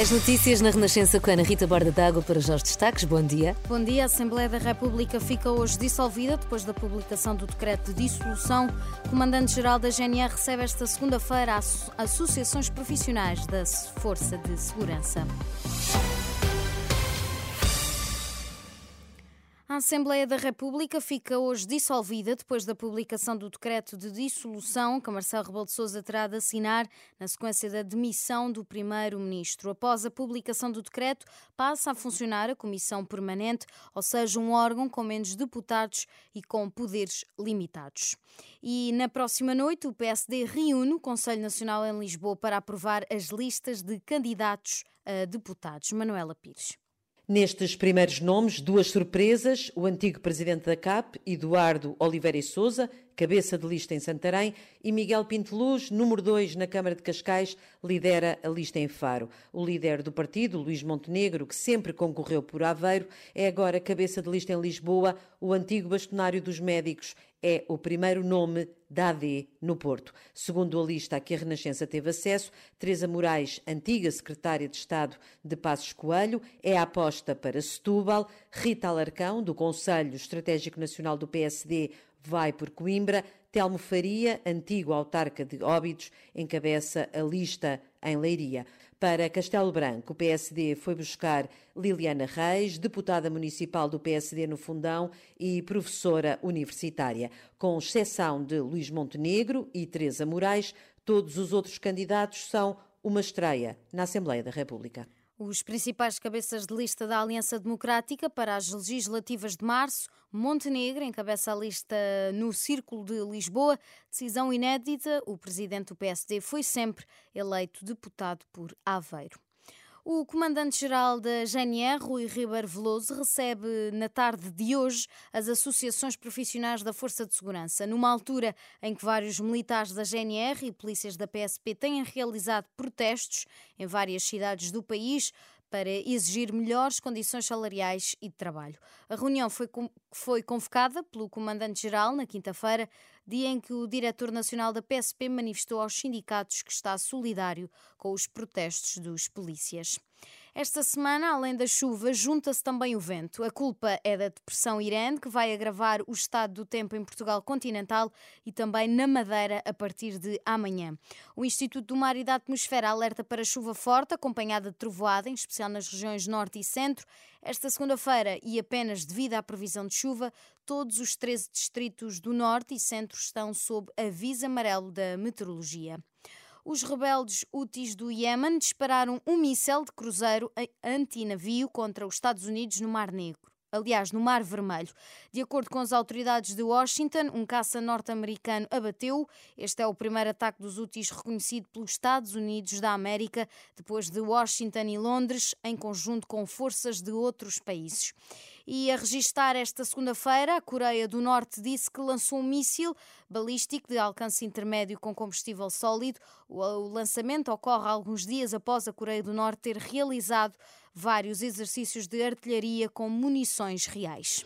As notícias na Renascença com Ana Rita Borda d'Água para os destaques. Bom dia. Bom dia. A Assembleia da República fica hoje dissolvida depois da publicação do decreto de dissolução. O Comandante-Geral da GNR recebe esta segunda-feira as associações profissionais da Força de Segurança. Assembleia da República fica hoje dissolvida depois da publicação do decreto de dissolução que Marcelo Rebelo de Sousa terá de assinar na sequência da demissão do primeiro-ministro. Após a publicação do decreto, passa a funcionar a Comissão Permanente, ou seja, um órgão com menos deputados e com poderes limitados. E na próxima noite, o PSD reúne o Conselho Nacional em Lisboa para aprovar as listas de candidatos a deputados. Manuela Pires. Nestes primeiros nomes, duas surpresas: o antigo presidente da CAP, Eduardo Oliveira e Souza, cabeça de lista em Santarém, e Miguel Pinteluz, número 2 na Câmara de Cascais, lidera a lista em Faro. O líder do partido, Luís Montenegro, que sempre concorreu por Aveiro, é agora cabeça de lista em Lisboa. O antigo bastonário dos médicos é o primeiro nome da AD no Porto. Segundo a lista a que a Renascença teve acesso, Teresa Moraes, antiga secretária de Estado de Passos Coelho, é a aposta para Setúbal. Rita Alarcão, do Conselho Estratégico Nacional do PSD, vai por Coimbra. Telmo Faria, antigo autarca de Óbidos, encabeça a lista em Leiria. Para Castelo Branco, o PSD foi buscar Liliana Reis, deputada municipal do PSD no Fundão e professora universitária. Com exceção de Luís Montenegro e Teresa Moraes, todos os outros candidatos são uma estreia na Assembleia da República. Os principais cabeças de lista da Aliança Democrática para as legislativas de março, Montenegro encabeça a lista no Círculo de Lisboa. Decisão inédita, o presidente do PSD foi sempre eleito deputado por Aveiro. O comandante-geral da GNR, Rui Ribeiro Veloso, recebe na tarde de hoje as associações profissionais da Força de Segurança, numa altura em que vários militares da GNR e polícias da PSP têm realizado protestos em várias cidades do país para exigir melhores condições salariais e de trabalho. A reunião foi, foi convocada pelo Comandante-Geral na quinta-feira, dia em que o Diretor Nacional da PSP manifestou aos sindicatos que está solidário com os protestos dos polícias. Esta semana, além da chuva, junta-se também o vento. A culpa é da depressão Irene, que vai agravar o estado do tempo em Portugal continental e também na Madeira a partir de amanhã. O Instituto do Mar e da Atmosfera alerta para chuva forte, acompanhada de trovoada, em especial nas regiões norte e centro. Esta segunda-feira, e apenas devido à previsão de chuva, todos os 13 distritos do norte e centro estão sob aviso amarelo da meteorologia. Os rebeldes Houthis do Iémen dispararam um míssel de cruzeiro antinavio contra os Estados Unidos no Mar Negro aliás, no Mar Vermelho. De acordo com as autoridades de Washington, um caça norte-americano abateu. Este é o primeiro ataque dos úteis reconhecido pelos Estados Unidos da América, depois de Washington e Londres, em conjunto com forças de outros países. E a registar esta segunda-feira, a Coreia do Norte disse que lançou um míssil balístico de alcance intermédio com combustível sólido. O lançamento ocorre alguns dias após a Coreia do Norte ter realizado vários exercícios de artilharia com munições reais.